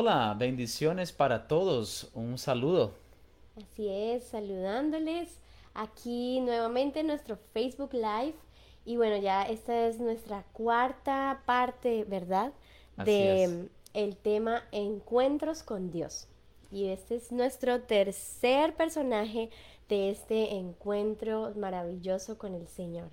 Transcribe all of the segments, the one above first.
Hola, bendiciones para todos. Un saludo. Así es, saludándoles aquí nuevamente en nuestro Facebook Live. Y bueno, ya esta es nuestra cuarta parte, ¿verdad? De es. el tema Encuentros con Dios. Y este es nuestro tercer personaje de este encuentro maravilloso con el Señor.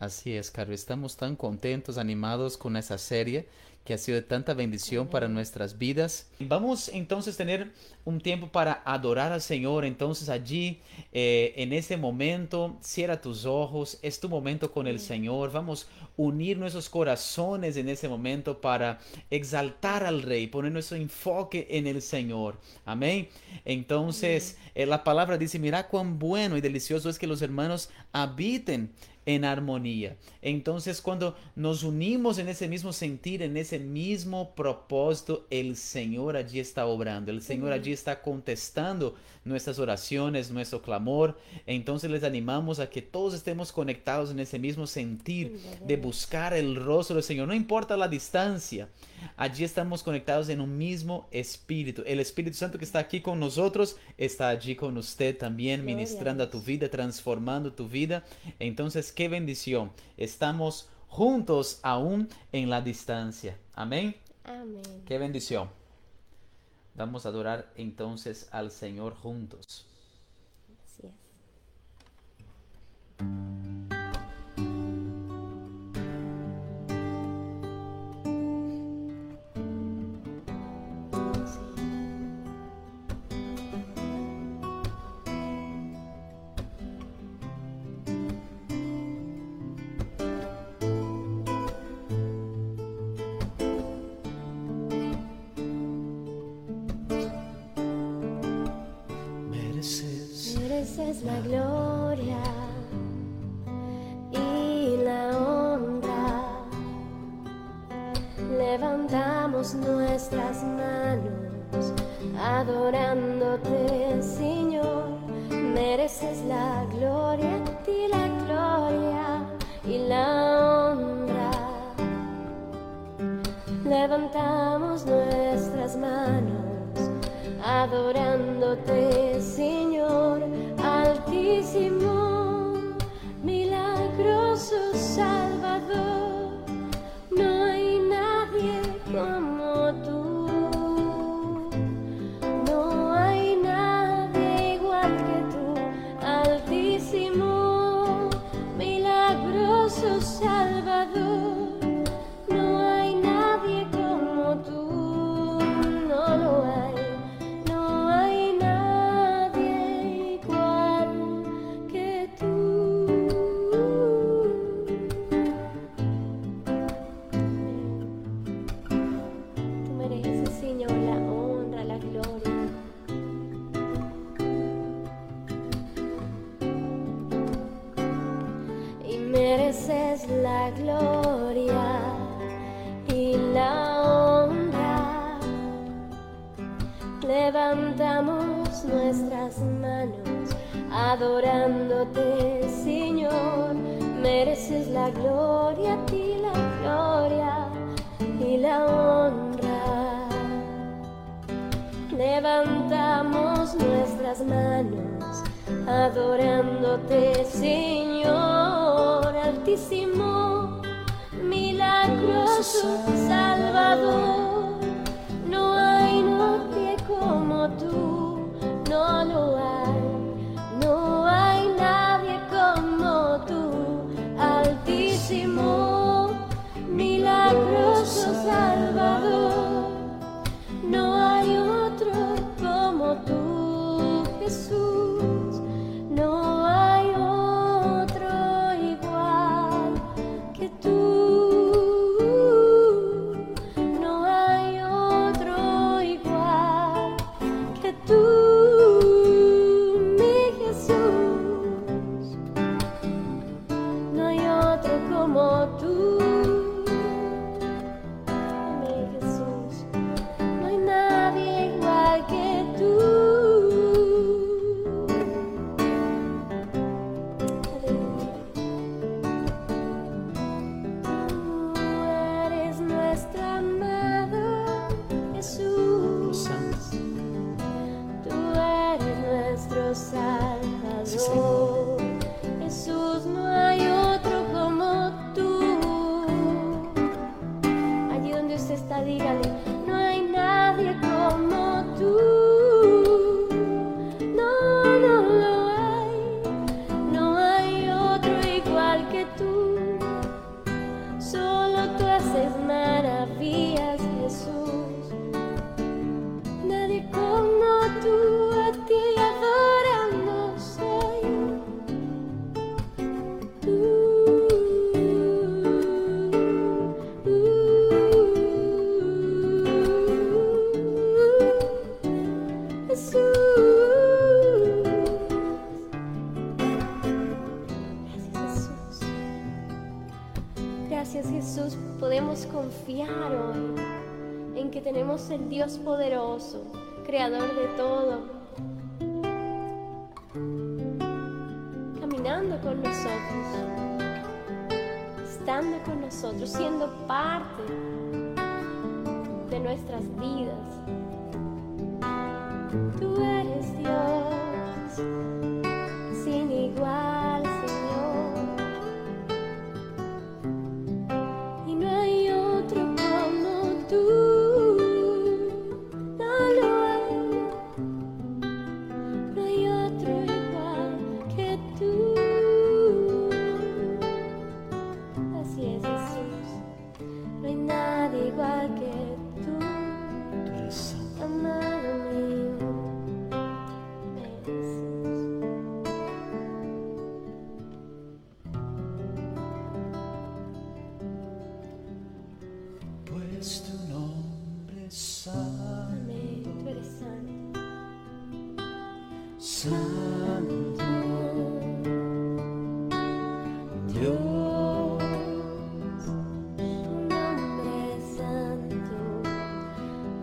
Así es, Caro. Estamos tan contentos, animados con esa serie que ha sido de tanta bendición para nuestras vidas. Vamos entonces a tener un tiempo para adorar al Señor. Entonces allí, eh, en ese momento, cierra tus ojos. Es tu momento con el Señor. Vamos a unir nuestros corazones en ese momento para exaltar al Rey, poner nuestro enfoque en el Señor. Amén. Entonces, eh, la palabra dice, mira cuán bueno y delicioso es que los hermanos habiten en armonía. Entonces, cuando nos unimos en ese mismo sentir, en ese mismo propósito, el Señor allí está obrando, el Señor allí está contestando nuestras oraciones, nuestro clamor. Entonces les animamos a que todos estemos conectados en ese mismo sentir de buscar el rostro del Señor, no importa la distancia. Allí estamos conectados en un mismo espíritu. El Espíritu Santo que está aquí con nosotros está allí con usted también, Gloria a ministrando a tu vida, transformando tu vida. Entonces, qué bendición. Estamos juntos aún en la distancia. Amén. Amén. Qué bendición. Vamos a adorar entonces al Señor juntos. Así es. Mereces la gloria Levantamos nuestras manos adorándote, Señor. Mereces la gloria a ti, la gloria y la honra. Levantamos nuestras manos adorándote, Señor altísimo, milagroso Salvador. Con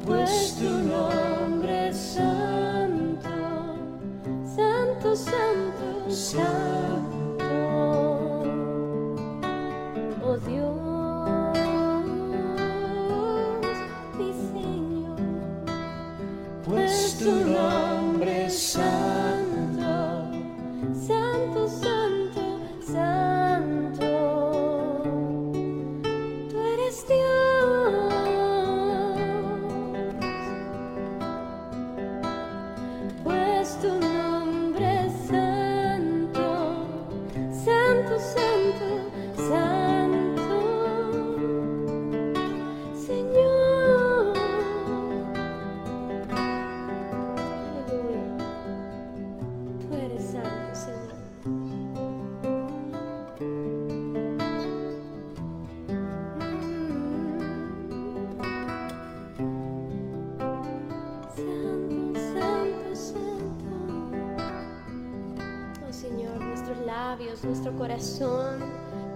Pues tu nombre es santo, santo, santo, santo,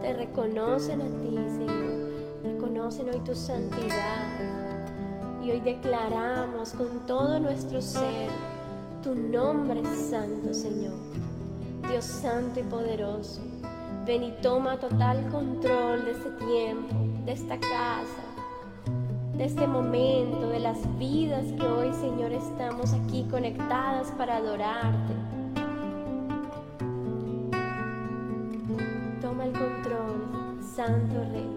te reconocen a ti, Señor. Reconocen hoy tu santidad. Y hoy declaramos con todo nuestro ser tu nombre santo, Señor. Dios santo y poderoso. Ven y toma total control de este tiempo, de esta casa, de este momento, de las vidas que hoy, Señor, estamos aquí conectadas para adorarte. Santo Rey.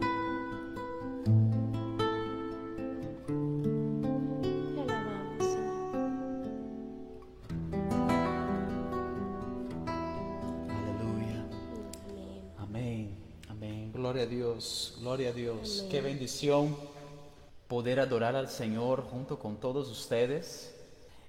Te alabamos, Señor. aleluya. Amén. Amén, amén. Gloria a Dios, gloria a Dios. Amén. Qué bendición poder adorar al Señor junto con todos ustedes.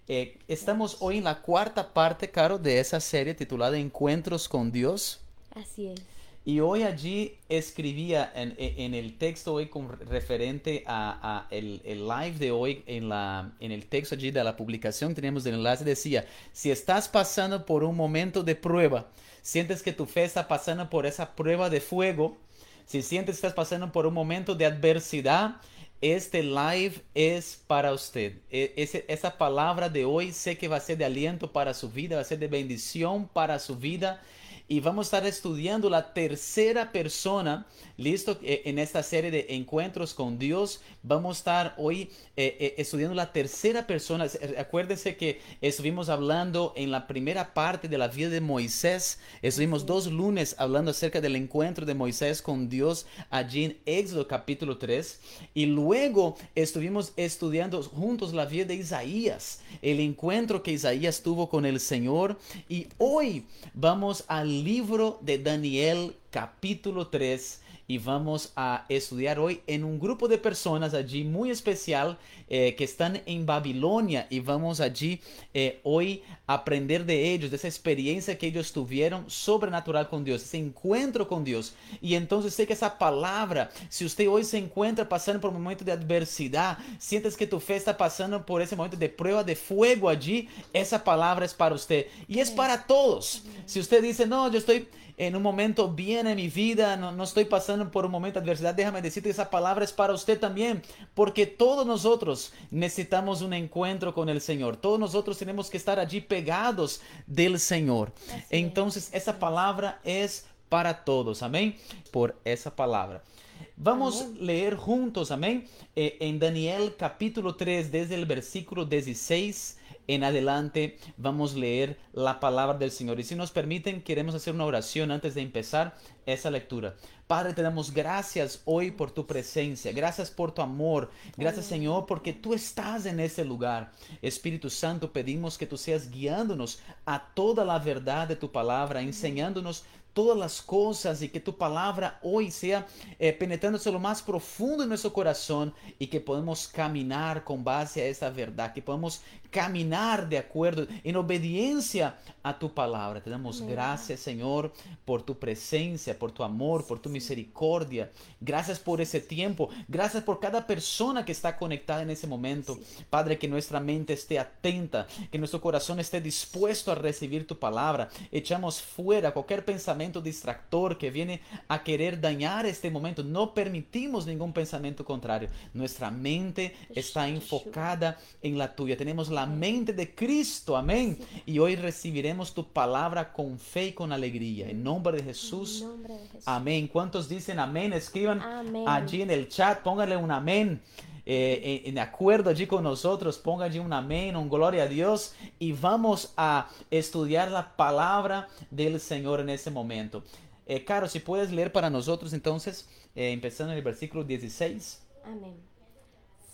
Eh, estamos hoy en la cuarta parte, Caro, de esa serie titulada Encuentros con Dios. Así es. Y hoy allí escribía en, en el texto hoy con referente a, el, live de hoy, en, la, en el texto allí de la publicación teníamos el enlace, decía, si estás pasando por un momento de prueba, sientes que tu fe está pasando por esa prueba de fuego, si sientes que estás pasando por un momento de adversidad, este live es para usted. E- esa palabra de hoy sé que va a ser de aliento para su vida, va a ser de bendición para su vida. Y vamos a estar estudiando la tercera persona, listo, eh, en esta serie de encuentros con Dios. Vamos a estar hoy eh, eh, estudiando la tercera persona. Acuérdense que estuvimos hablando en la primera parte de la vida de Moisés. Estuvimos dos lunes hablando acerca del encuentro de Moisés con Dios allí en Éxodo capítulo 3. Y luego estuvimos estudiando juntos la vida de Isaías, el encuentro que Isaías tuvo con el Señor. Y hoy vamos al libro de Daniel capítulo 3 y vamos a estudiar hoy en un grupo de personas allí muy especial eh, que están en Babilonia y vamos allí eh, hoy a aprender de ellos, de esa experiencia que ellos tuvieron sobrenatural con Dios, ese encuentro con Dios. Y entonces sé que esa palabra, si usted hoy se encuentra pasando por un momento de adversidad, sientes que tu fe está pasando por ese momento de prueba de fuego allí, esa palabra es para usted y es para todos. Si usted dice, no, yo estoy en un momento bien en mi vida, no, no estoy pasando por un momento de adversidad, déjame decirte que esa palabra es para usted también, porque todos nosotros necesitamos un encuentro con el Señor, todos nosotros tenemos que estar allí pegados del Señor. Entonces, esa palabra es para todos, amén, por esa palabra. Vamos a leer juntos, amén, eh, en Daniel capítulo 3, desde el versículo 16 en adelante vamos a leer la palabra del Señor. Y si nos permiten, queremos hacer una oración antes de empezar esa lectura. Padre, te damos gracias hoy por tu presencia, gracias por tu amor, gracias Señor porque tú estás en este lugar. Espíritu Santo, pedimos que tú seas guiándonos a toda la verdad de tu palabra, enseñándonos todas las cosas y que tu palabra hoy sea eh, penetrándose lo más profundo en nuestro corazón y que podamos caminar con base a esa verdad, que podamos caminar de acuerdo en obediencia a tu palabra. Te damos gracias, Señor, por tu presencia, por tu amor, por tu misericordia. Gracias por ese tiempo. Gracias por cada persona que está conectada en ese momento. Padre, que nuestra mente esté atenta, que nuestro corazón esté dispuesto a recibir tu palabra. Echamos fuera cualquier pensamiento distractor que viene a querer dañar este momento. No permitimos ningún pensamiento contrario. Nuestra mente está enfocada en la tuya. Tenemos la mente de Cristo. Amén. Y hoy recibiremos tu palabra con fe y con alegría. En nombre de Jesús. Amén. ¿Cuántos dicen amén? Escriban allí en el chat. Pónganle un amén. Eh, en, acuerdo allí con nosotros, ponga allí un amén, un gloria a Dios y vamos a estudiar la palabra del Señor en ese momento. Eh, Caro, si puedes leer para nosotros entonces, eh, empezando en el versículo 16. Amén.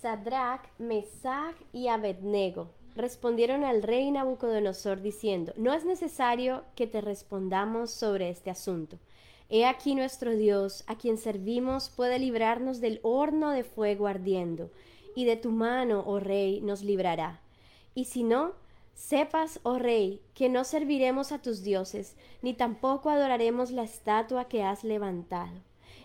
Sadrach, Mesach y Abednego respondieron al rey Nabucodonosor diciendo, no es necesario que te respondamos sobre este asunto He aquí nuestro Dios, a quien servimos, puede librarnos del horno de fuego ardiendo, y de tu mano, oh rey, nos librará. Y si no, sepas, oh rey, que no serviremos a tus dioses, ni tampoco adoraremos la estatua que has levantado.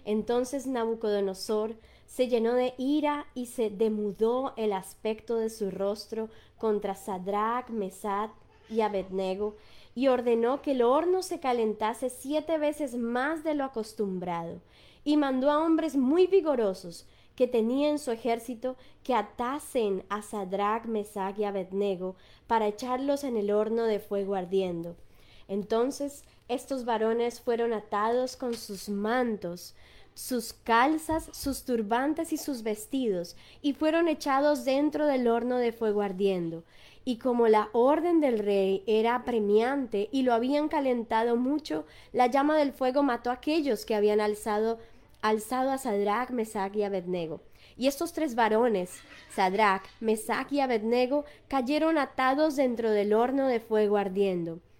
Entonces Nabucodonosor se llenó de ira y se demudó el aspecto de su rostro contra Sadrach, Mesad y Abednego, y ordenó que el horno se calentase siete veces más de lo acostumbrado, y mandó a hombres muy vigorosos que tenía en su ejército que atasen a Sadrach, Mesach y Abednego para echarlos en el horno de fuego ardiendo. Entonces estos varones fueron atados con sus mantos, sus calzas, sus turbantes y sus vestidos, y fueron echados dentro del horno de fuego ardiendo. Y como la orden del rey era apremiante y lo habían calentado mucho, la llama del fuego mató a aquellos que habían alzado, alzado a Sadrach, Mesach y Abednego. Y estos tres varones, Sadrach, Mesach y Abednego, cayeron atados dentro del horno de fuego ardiendo.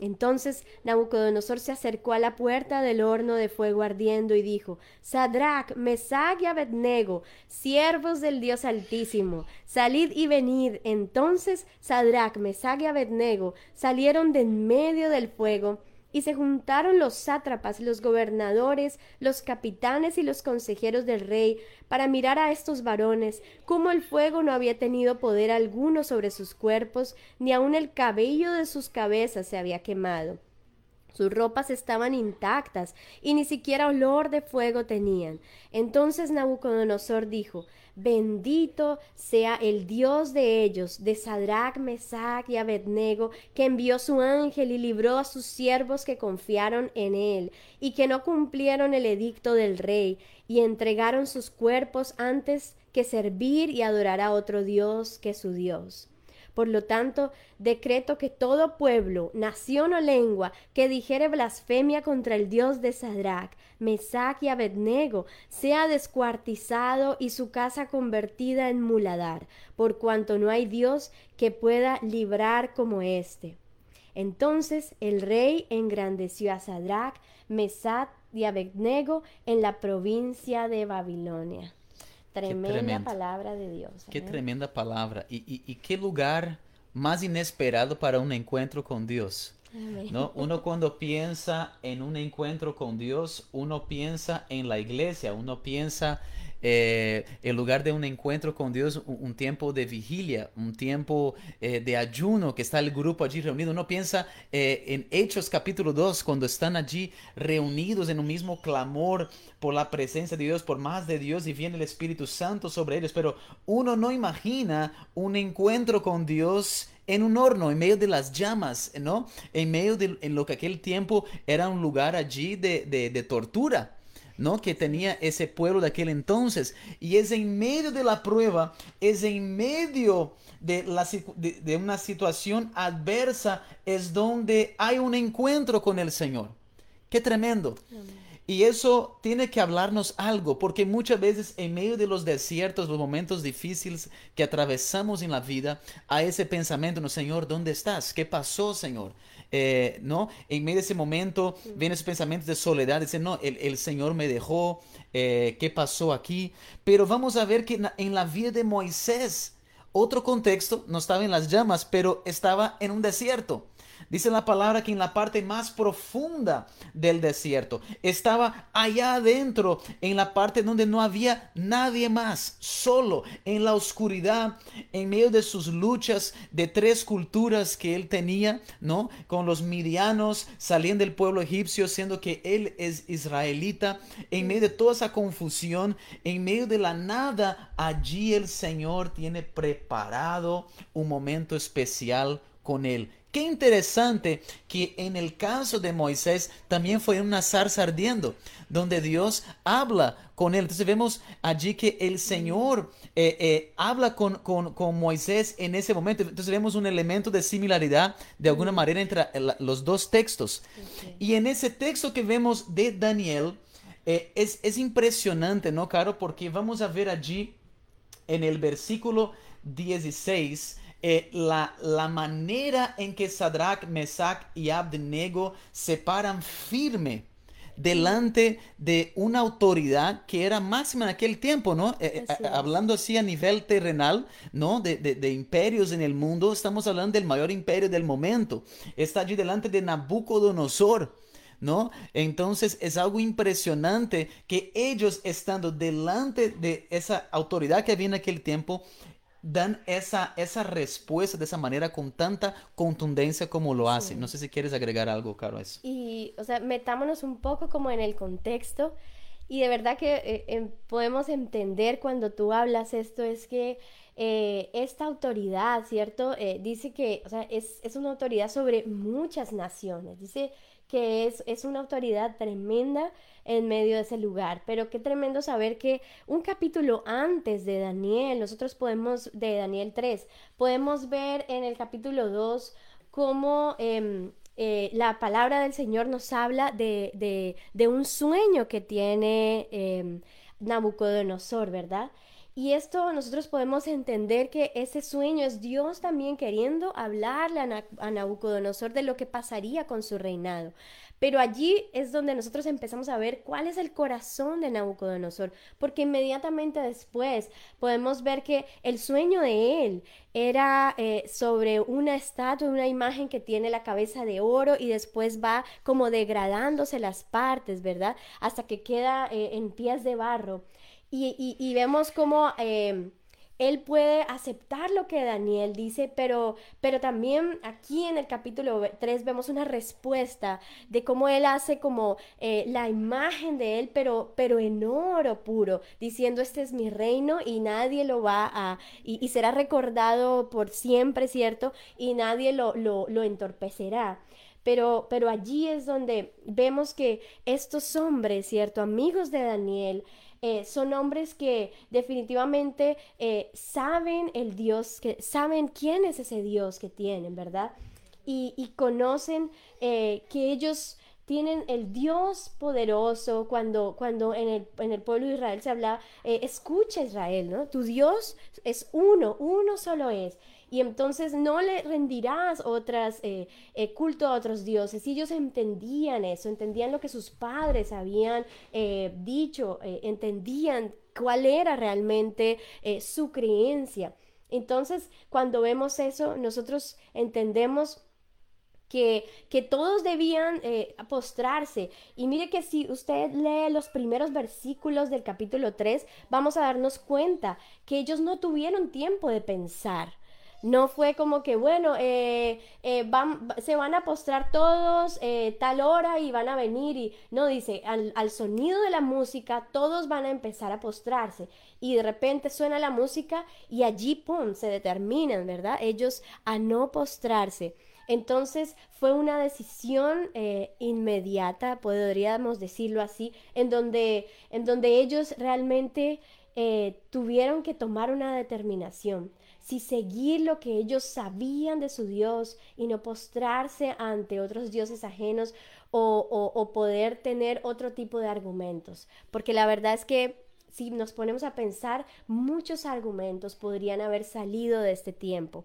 Entonces Nabucodonosor se acercó a la puerta del horno de fuego ardiendo y dijo, Sadrach, Mesach y Abednego, siervos del Dios Altísimo, salid y venid. Entonces Sadrach, Mesach y Abednego salieron de en medio del fuego Y se juntaron los sátrapas, los gobernadores, los capitanes y los consejeros del rey para mirar a estos varones, cómo el fuego no había tenido poder alguno sobre sus cuerpos, ni aun el cabello de sus cabezas se había quemado. Sus ropas estaban intactas y ni siquiera olor de fuego tenían. Entonces Nabucodonosor dijo, Bendito sea el Dios de ellos, de Sadrach, Mesach y Abednego, que envió su ángel y libró a sus siervos que confiaron en él, y que no cumplieron el edicto del rey, y entregaron sus cuerpos antes que servir y adorar a otro Dios que su Dios. Por lo tanto, decreto que todo pueblo, nación o lengua que dijere blasfemia contra el Dios de Sadrach, Mesach y Abednego sea descuartizado y su casa convertida en muladar, por cuanto no hay Dios que pueda librar como éste. Entonces el rey engrandeció a Sadrach, Mesach y Abednego en la provincia de Babilonia. Tremenda palabra de Dios. Qué tremenda palabra. Y, qué lugar más inesperado para un encuentro con Dios. ¿no? Uno cuando piensa en un encuentro con Dios, uno piensa en la iglesia, uno piensa eh, en lugar de un encuentro con Dios, un, tiempo de vigilia, un tiempo eh, de ayuno, que está el grupo allí reunido. Uno piensa eh, en Hechos capítulo 2, cuando están allí reunidos en un mismo clamor por la presencia de Dios, por más de Dios, y viene el Espíritu Santo sobre ellos. Pero uno no imagina un encuentro con Dios en un horno, en medio de las llamas, ¿no? En medio de en lo que aquel tiempo era un lugar allí de, de tortura. ¿No? que tenía ese pueblo de aquel entonces. Y es en medio de la prueba, es en medio de, de, una situación adversa, es donde hay un encuentro con el Señor. Qué tremendo. Y eso tiene que hablarnos algo, porque muchas veces en medio de los desiertos, los momentos difíciles que atravesamos en la vida, hay ese pensamiento, no, Señor, ¿dónde estás? ¿Qué pasó, Señor? Eh, ¿no? En medio de ese momento vienen esos pensamientos de soledad, dicen, no, el, Señor me dejó, eh, ¿qué pasó aquí? Pero vamos a ver que en la vida de Moisés, otro contexto, no estaba en las llamas, pero estaba en un desierto. Dice la palabra que en la parte más profunda del desierto estaba allá adentro, en la parte donde no había nadie más, solo, en la oscuridad, en medio de sus luchas de tres culturas que él tenía, ¿no? Con los midianos saliendo del pueblo egipcio, siendo que él es israelita, en medio de toda esa confusión, en medio de la nada, allí el Señor tiene preparado un momento especial con él Qué interesante que en el caso de Moisés también fue una zarza ardiendo, donde Dios habla con él. Entonces vemos allí que el Señor eh, eh, habla con, con, Moisés en ese momento. Entonces vemos un elemento de similaridad de alguna manera entre los dos textos. Y en ese texto que vemos de Daniel, eh, es, es impresionante, ¿no, Caro? Porque vamos a ver allí en el versículo 16 eh, la, la, manera en que Sadrach, Mesach y Abednego se paran firme delante de una autoridad que era máxima en aquel tiempo, ¿no? Eh, eh, hablando así a nivel terrenal, ¿no? De, de, imperios en el mundo, estamos hablando del mayor imperio del momento. Está allí delante de Nabucodonosor. ¿no? Entonces es algo impresionante que ellos estando delante de esa autoridad que había en aquel tiempo, dan esa, esa respuesta de esa manera con tanta contundencia como lo hacen. No sé si quieres agregar algo, Caro, a eso. Y, o sea, metámonos un poco como en el contexto y de verdad que eh, em, podemos entender cuando tú hablas esto es que eh, esta autoridad, ¿cierto? Eh, dice que, o sea, es, es, una autoridad sobre muchas naciones. Dice que es, es una autoridad tremenda en medio de ese lugar. Pero qué tremendo saber que un capítulo antes de Daniel, nosotros podemos, de Daniel 3, podemos ver en el capítulo 2 cómo em, eh, la palabra del Señor nos habla de, de, un sueño que tiene eh, Nabucodonosor, ¿verdad? Y esto nosotros podemos entender que ese sueño es Dios también queriendo hablarle a, Nabucodonosor de lo que pasaría con su reinado. Pero allí es donde nosotros empezamos a ver cuál es el corazón de Nabucodonosor, porque inmediatamente después podemos ver que el sueño de él era eh, sobre una estatua, una imagen que tiene la cabeza de oro y después va como degradándose las partes, ¿verdad? Hasta que queda eh, en pies de barro. Y, vemos como... Eh, él puede aceptar lo que Daniel dice, pero, pero también aquí en el capítulo 3 vemos una respuesta de cómo él hace como eh, la imagen de él, pero, pero en oro puro, diciendo este es mi reino y nadie lo va a, y, será recordado por siempre, ¿cierto? Y nadie lo, lo, lo entorpecerá. Pero, pero allí es donde vemos que estos hombres, ¿cierto? Amigos de Daniel, eh, son hombres que definitivamente eh, saben el Dios, que saben quién es ese Dios que tienen, ¿verdad? Y, conocen eh, que ellos tienen el Dios poderoso cuando, cuando en, el, en el pueblo de Israel se habla, escucha Israel, ¿no? Tu Dios es uno, uno solo es y entonces no le rendirás otras eh, eh, culto a otros dioses. Y ellos entendían eso, entendían lo que sus padres habían eh, dicho, entendían cuál era realmente su creencia. Entonces, cuando vemos eso, nosotros entendemos que, que, todos debían postrarse. Y mire que si usted lee los primeros versículos del capítulo 3, vamos a darnos cuenta que ellos no tuvieron tiempo de pensar. No fue como que, bueno, eh, eh, van, se van a postrar todos eh, tal hora y van a venir y no, dice, al, sonido de la música todos van a empezar a postrarse y de repente suena la música y allí, ¡pum!, se determinan, ¿verdad? Ellos a no postrarse. Entonces fue una decisión inmediata, podríamos decirlo así, en donde, en donde ellos realmente tuvieron que tomar una determinación si seguir lo que ellos sabían de su Dios y no postrarse ante otros dioses ajenos o, poder tener otro tipo de argumentos. Porque la verdad es que si nos ponemos a pensar, muchos argumentos podrían haber salido de este tiempo.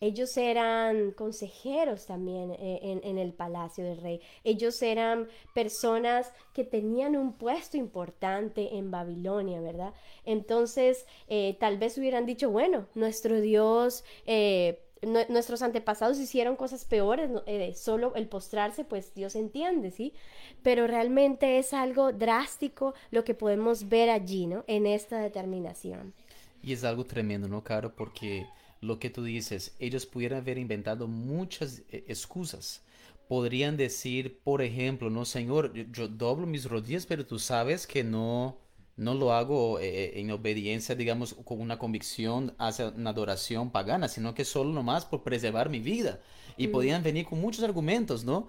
Ellos eran consejeros también eh, en, el palacio del rey. Ellos eran personas que tenían un puesto importante en Babilonia, ¿verdad? Entonces, eh, tal vez hubieran dicho, bueno, nuestro Dios... Eh, nuestros antepasados hicieron cosas peores, solo el postrarse, pues Dios entiende, ¿sí? Pero realmente es algo drástico lo que podemos ver allí, ¿no? En esta determinación. Y es algo tremendo, ¿no, Caro? Porque lo que tú dices, ellos pudieran haber inventado muchas eh, excusas. Podrían decir, por ejemplo, no, Señor, yo, doblo mis rodillas, pero tú sabes que no, no lo hago eh, eh, en obediencia, digamos, con una convicción hacia una adoración pagana, sino que solo nomás por preservar mi vida. Y mm. podían venir con muchos argumentos, ¿no?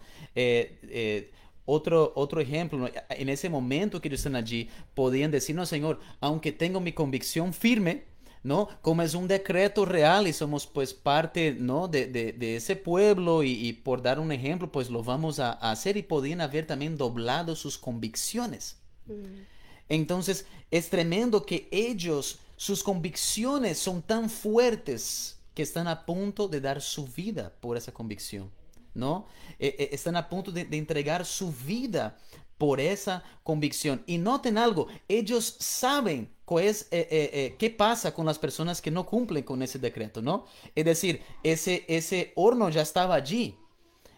otro, otro ejemplo, en ese momento que ellos están allí, podían decir, no, Señor, aunque tengo mi convicción firme, ¿no? Como es un decreto real y somos pues parte, ¿no? De, ese pueblo y, por dar un ejemplo, pues lo vamos a, hacer y podían haber también doblado sus convicciones. Mm. Entonces, es tremendo que ellos, sus convicciones son tan fuertes que están a punto de dar su vida por esa convicción, ¿no? Eh, eh, están a punto de, de entregar su vida por esa convicción. Y noten algo, ellos saben es, eh, eh, eh, qué pasa con las personas que no cumplen con ese decreto, ¿no? Es decir, ese, ese horno ya estaba allí.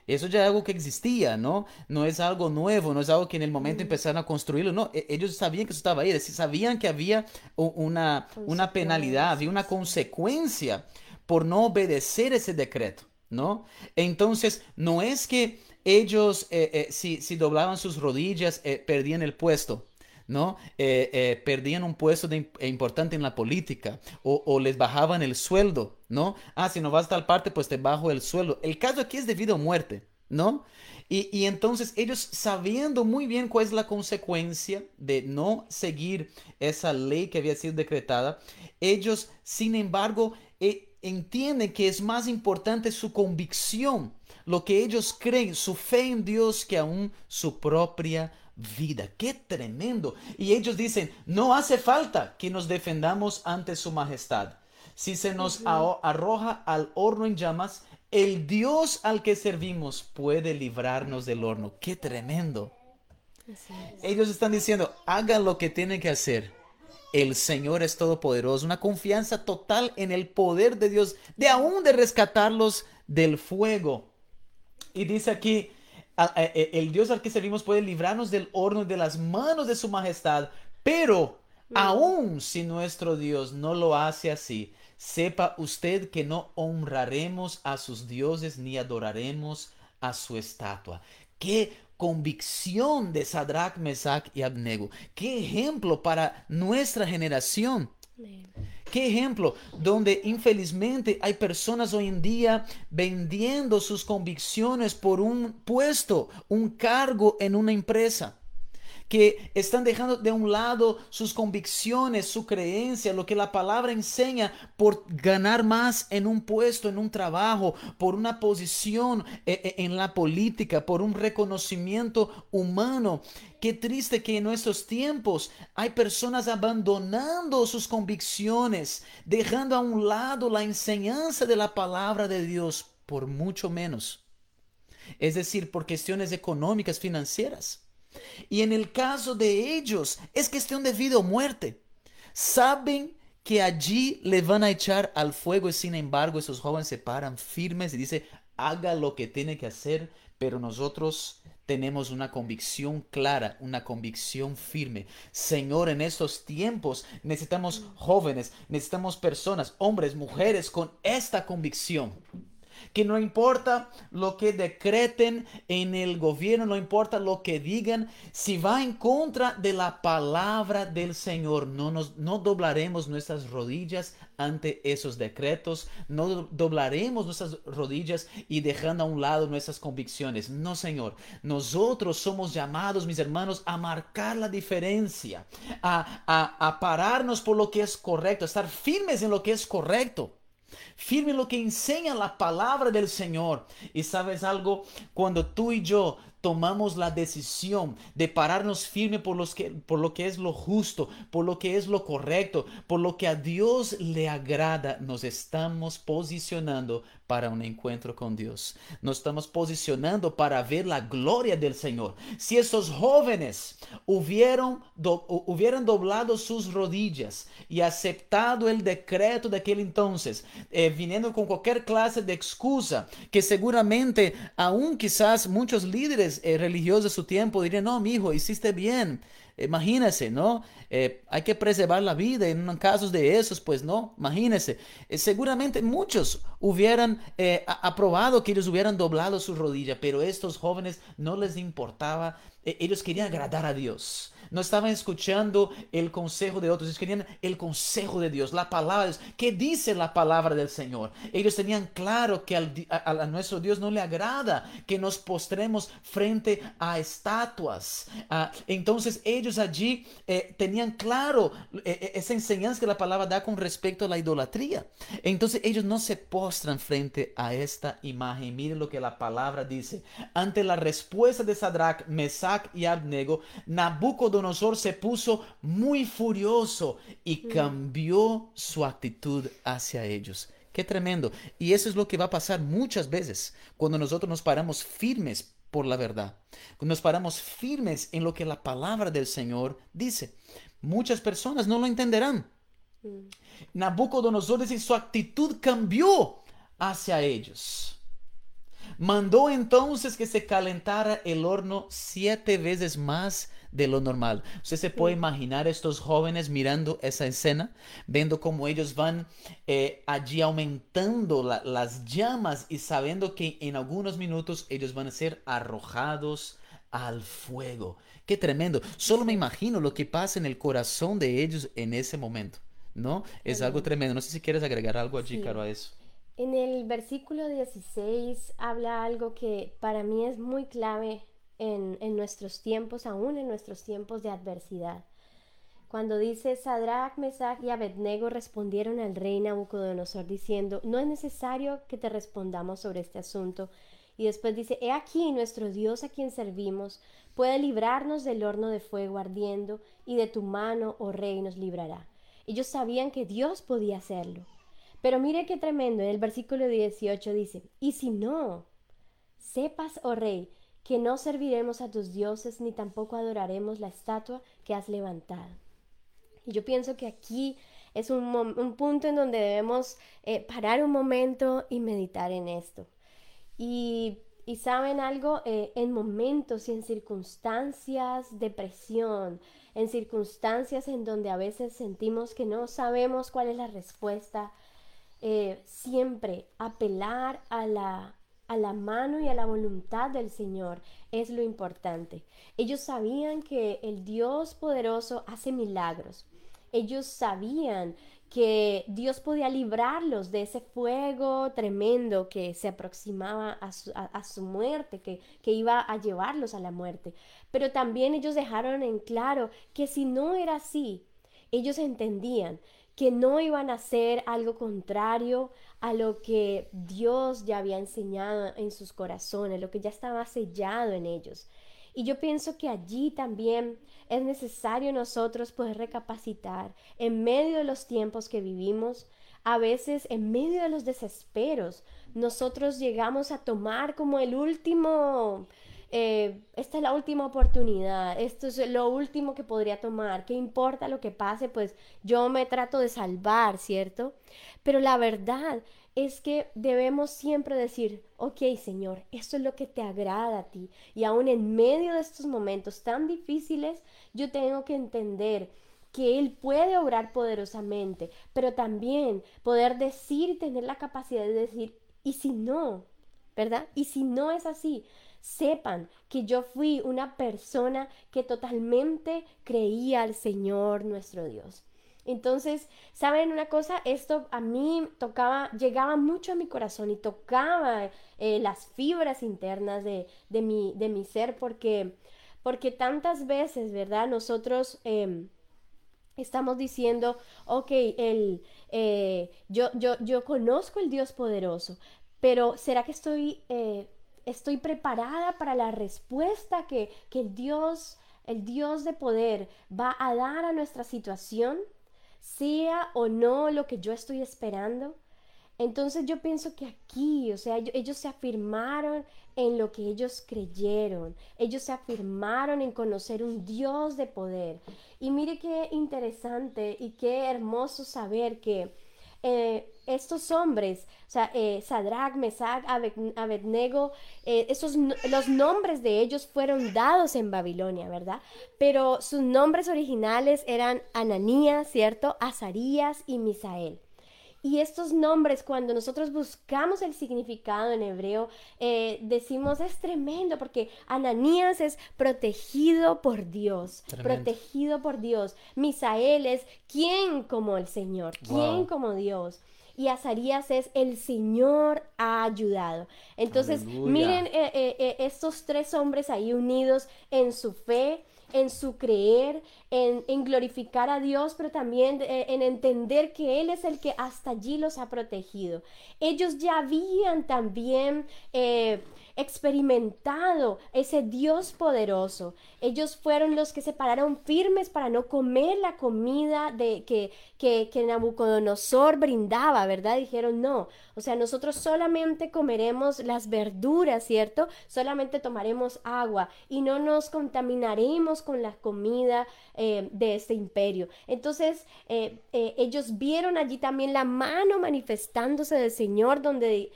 Eso ya es algo que existía, ¿no? No es algo nuevo, no es algo que en el momento mm. empezaron a construirlo, no. E, ellos sabían que eso estaba ahí, sabían que había una, una penalidad, había una consecuencia por no obedecer ese decreto, ¿no? Entonces, no es que ellos, si, si, doblaban sus rodillas, perdían el puesto. ¿No? Eh, eh, perdían un puesto de, eh, importante en la política o, les bajaban el sueldo, ¿no? Ah, si no vas a tal parte, pues te bajo el sueldo. El caso aquí es debido a muerte, ¿no? Y, y, entonces ellos sabiendo muy bien cuál es la consecuencia de no seguir esa ley que había sido decretada, ellos, sin embargo, entienden que es más importante su convicción, lo que ellos creen, su fe en Dios, que aún su propia vida. Qué tremendo. Y ellos dicen, no hace falta que nos defendamos ante su majestad. Si se nos arroja al horno en llamas, el Dios al que servimos puede librarnos del horno. Qué tremendo. Ellos están diciendo, hagan lo que tienen que hacer. El Señor es todopoderoso. Una confianza total en el poder de Dios, de aún de rescatarlos del fuego. Y dice aquí, el Dios al que servimos puede librarnos del horno de las manos de su majestad, pero mm. aún si nuestro Dios no lo hace así, sepa usted que no honraremos a sus dioses ni adoraremos a su estatua. Qué convicción de Sadrach, Mesach y Abnego. Qué ejemplo para nuestra generación. Qué ejemplo donde infelizmente hay personas hoy en día vendiendo sus convicciones por un puesto, un cargo en una empresa que están dejando de un lado sus convicciones, su creencia, lo que la palabra enseña por ganar más en un puesto, en un trabajo, por una posición eh, eh, en la política, por un reconocimiento humano. Qué triste que en nuestros tiempos hay personas abandonando sus convicciones, dejando a un lado la enseñanza de la palabra de Dios por mucho menos. Es decir, por cuestiones económicas, financieras. Y en el caso de ellos es cuestión de vida o muerte. Saben que allí le van a echar al fuego y sin embargo esos jóvenes se paran firmes y dicen, haga lo que tiene que hacer, pero nosotros tenemos una convicción clara, una convicción firme. Señor, en estos tiempos necesitamos jóvenes, necesitamos personas, hombres, mujeres con esta convicción que no importa lo que decreten en el gobierno, no importa lo que digan, si va en contra de la palabra del Señor, no, nos, no doblaremos nuestras rodillas ante esos decretos, no doblaremos nuestras rodillas y dejando a un lado nuestras convicciones. No, Señor, nosotros somos llamados, mis hermanos, a marcar la diferencia, a, a, a pararnos por lo que es correcto, a estar firmes en lo que es correcto firme lo que enseña la palabra del Señor. Y sabes algo, cuando tú y yo tomamos la decisión de pararnos firme por, por lo que es lo justo, por lo que es lo correcto, por lo que a Dios le agrada, nos estamos posicionando para un encuentro con Dios. Nos estamos posicionando para ver la gloria del Señor. Si estos jóvenes hubieran, doblado sus rodillas y aceptado el decreto de aquel entonces, eh, viniendo con cualquier clase de excusa, que seguramente aún quizás muchos líderes eh, religiosos de su tiempo dirían, no, mi hijo, hiciste bien. Imagínese, ¿no? Eh, hay que preservar la vida en casos de esos, pues no, imagínese. Eh, seguramente muchos hubieran eh, aprobado que ellos hubieran doblado su rodilla, pero estos jóvenes no les importaba, ellos querían agradar a Dios no estaban escuchando el consejo de otros, ellos querían el consejo de Dios, la palabra de Dios. ¿Qué dice la palabra del Señor? Ellos tenían claro que a, nuestro Dios no le agrada que nos postremos frente a estatuas. Ah, entonces ellos allí eh, tenían claro eh, eh, esa enseñanza que la palabra da con respecto a la idolatría. Entonces ellos no se postran frente a esta imagen. Miren lo que la palabra dice. Ante la respuesta de Sadrach, Mesach y Abnego, Nabucodonosor se puso muy furioso y mm. cambió su actitud hacia ellos. Qué tremendo. Y eso es lo que va a pasar muchas veces cuando nosotros nos paramos firmes por la verdad. Cuando nos paramos firmes en lo que la palabra del Señor dice. Muchas personas no lo entenderán. Mm. Nabucodonosor dice, su actitud cambió hacia ellos. Mandó entonces que se calentara el horno siete veces más de lo normal. Usted se puede imaginar estos jóvenes mirando esa escena, viendo cómo ellos van eh, allí aumentando las llamas y sabiendo que en algunos minutos ellos van a ser arrojados al fuego. Qué tremendo. Solo me imagino lo que pasa en el corazón de ellos en ese momento. ¿No? Es algo tremendo. No sé si quieres agregar algo allí, Caro, a eso. En el versículo 16 habla algo que para mí es muy clave en, nuestros tiempos, aún en nuestros tiempos de adversidad. Cuando dice Sadrach, Mesach y Abednego respondieron al rey Nabucodonosor diciendo, no es necesario que te respondamos sobre este asunto. Y después dice, he aquí nuestro Dios a quien servimos puede librarnos del horno de fuego ardiendo y de tu mano, oh rey, nos librará. Ellos sabían que Dios podía hacerlo, Pero mire qué tremendo, en el versículo 18 dice, y si no, sepas, oh rey, que no serviremos a tus dioses ni tampoco adoraremos la estatua que has levantado. Y yo pienso que aquí es un, punto en donde debemos eh, parar un momento y meditar en esto. Y, saben algo, eh, en momentos y en circunstancias de presión, en circunstancias en donde a veces sentimos que no sabemos cuál es la respuesta, eh, siempre apelar a la, a la mano y a la voluntad del Señor es lo importante. Ellos sabían que el Dios poderoso hace milagros. Ellos sabían que Dios podía librarlos de ese fuego tremendo que se aproximaba a su, muerte, que, que, iba a llevarlos a la muerte. Pero también ellos dejaron en claro que si no era así, ellos entendían que no iban a hacer algo contrario a lo que Dios ya había enseñado en sus corazones, lo que ya estaba sellado en ellos. Y yo pienso que allí también es necesario nosotros poder recapacitar en medio de los tiempos que vivimos, a veces en medio de los desesperos, nosotros llegamos a tomar como el último, eh, esta es la última oportunidad, esto es lo último que podría tomar, ¿qué importa lo que pase? Pues yo me trato de salvar, ¿cierto? Pero la verdad es que debemos siempre decir, ok Señor, esto es lo que te agrada a ti. Y aún en medio de estos momentos tan difíciles, yo tengo que entender que Él puede obrar poderosamente, pero también poder decir y tener la capacidad de decir, ¿y si no? ¿Verdad? Y si no es así, sepan que yo fui una persona que totalmente creía al Señor nuestro Dios. Entonces, ¿saben una cosa? Esto a mí tocaba, llegaba mucho a mi corazón y tocaba eh, las fibras internas de, mi, de mi ser porque, porque tantas veces, ¿verdad? Nosotros... Em, estamos diciendo, ok, el, eh, yo, yo, yo conozco el Dios poderoso, pero ¿será que estoy eh, estoy preparada para la respuesta que, el Dios, el Dios de poder va a dar a nuestra situación, sea o no lo que yo estoy esperando. Entonces yo pienso que aquí, o sea, ellos se afirmaron en lo que ellos creyeron, ellos se afirmaron en conocer un Dios de poder. Y mire qué interesante y qué hermoso saber que eh, estos hombres, o sea, eh, Sadrach, Mesach, Abednego, eh, esos, los nombres de ellos fueron dados en Babilonia, ¿verdad? Pero sus nombres originales eran Ananías, ¿cierto? Azarías y Misael. Y estos nombres, cuando nosotros buscamos el significado en hebreo, eh, decimos es tremendo porque Ananías es protegido por Dios, protegido por Dios. Misael es quien como el Señor, quien como Dios y Azarías es el Señor ha ayudado. Entonces, miren eh, eh, estos tres hombres ahí unidos en su fe, en su creer, en, glorificar a Dios, pero también eh, en entender que Él es el que hasta allí los ha protegido. Ellos ya habían también... Eh, experimentado ese Dios poderoso. Ellos fueron los que se pararon firmes para no comer la comida de, que, que, que Nabucodonosor brindaba, ¿verdad? Dijeron, no, o sea, nosotros solamente comeremos las verduras, ¿cierto? Solamente tomaremos agua y no nos contaminaremos con la comida eh, de este imperio. Entonces, eh, eh, ellos vieron allí también la mano manifestándose del Señor, donde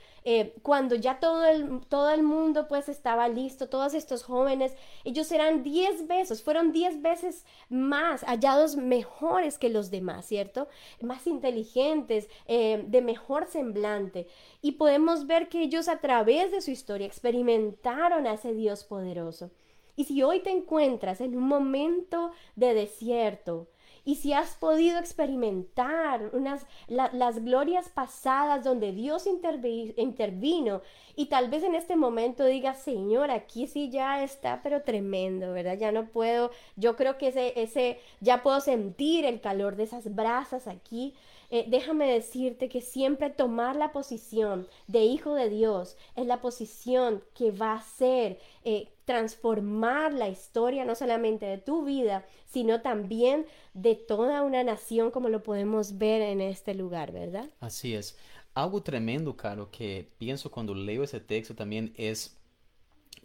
cuando ya todo el, todo el mundo pues estaba listo, todos estos jóvenes, ellos eran diez veces, fueron diez veces más hallados mejores que los demás, ¿cierto? Más inteligentes, de mejor semblante. Y podemos ver que ellos a través de su historia experimentaron a ese Dios poderoso. Y si hoy te encuentras en un momento de desierto, y si has podido experimentar unas, las glorias pasadas donde Dios intervino y tal vez en este momento digas, Señor, aquí sí ya está, pero tremendo, ¿verdad? Ya no puedo, yo creo que ese, ese, ya puedo sentir el calor de esas brasas aquí. Eh, déjame decirte que siempre tomar la posición de hijo de Dios es la posición que va a hacer eh, transformar la historia no solamente de tu vida, sino también de toda una nación como lo podemos ver en este lugar, ¿verdad? Así es. Algo tremendo, Caro, que pienso cuando leo ese texto también es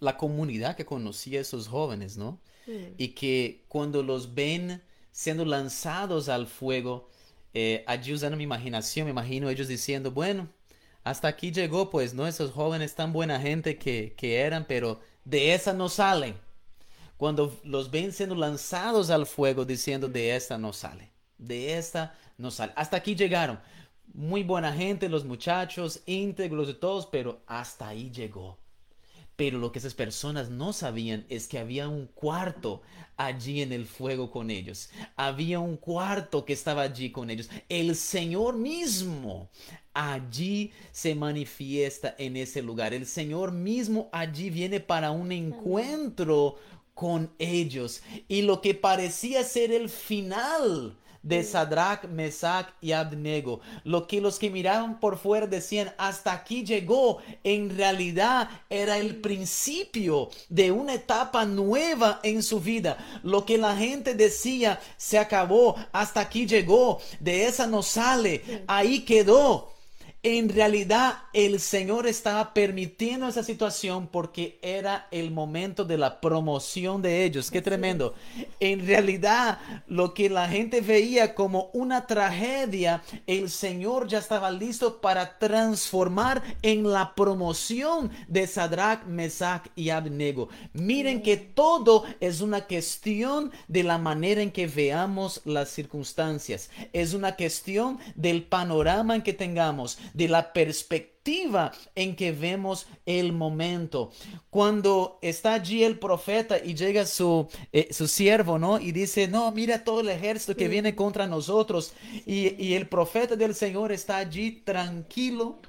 la comunidad que conocía a esos jóvenes, ¿no? Mm. Y que cuando los ven siendo lanzados al fuego, eh, allí usando mi imaginación, me imagino ellos diciendo, bueno, hasta aquí llegó, pues, ¿no? Esos jóvenes tan buena gente que, que eran, pero de esa no salen. Cuando los ven siendo lanzados al fuego, diciendo, de esta no sale, de esta no sale. Hasta aquí llegaron. Muy buena gente, los muchachos, íntegros de todos, pero hasta ahí llegó. Pero lo que esas personas no sabían es que había un cuarto allí en el fuego con ellos. Había un cuarto que estaba allí con ellos. El Señor mismo allí se manifiesta en ese lugar. El Señor mismo allí viene para un encuentro con ellos. Y lo que parecía ser el final de Sadrach, Mesach y Abednego. Lo que los que miraban por fuera decían, hasta aquí llegó, en realidad era el principio de una etapa nueva en su vida. Lo que la gente decía, se acabó, hasta aquí llegó, de esa no sale, ahí quedó en realidad el Señor estaba permitiendo esa situación porque era el momento de la promoción de ellos. Qué tremendo. En realidad lo que la gente veía como una tragedia, el Señor ya estaba listo para transformar en la promoción de Sadrach, Mesach y Abnego. Miren que todo es una cuestión de la manera en que veamos las circunstancias. Es una cuestión del panorama en que tengamos de la perspectiva en que vemos el momento. Cuando está allí el profeta y llega su, eh, su siervo, ¿no? Y dice, no, mira todo el ejército que viene contra nosotros. Y, y el profeta del Señor está allí tranquilo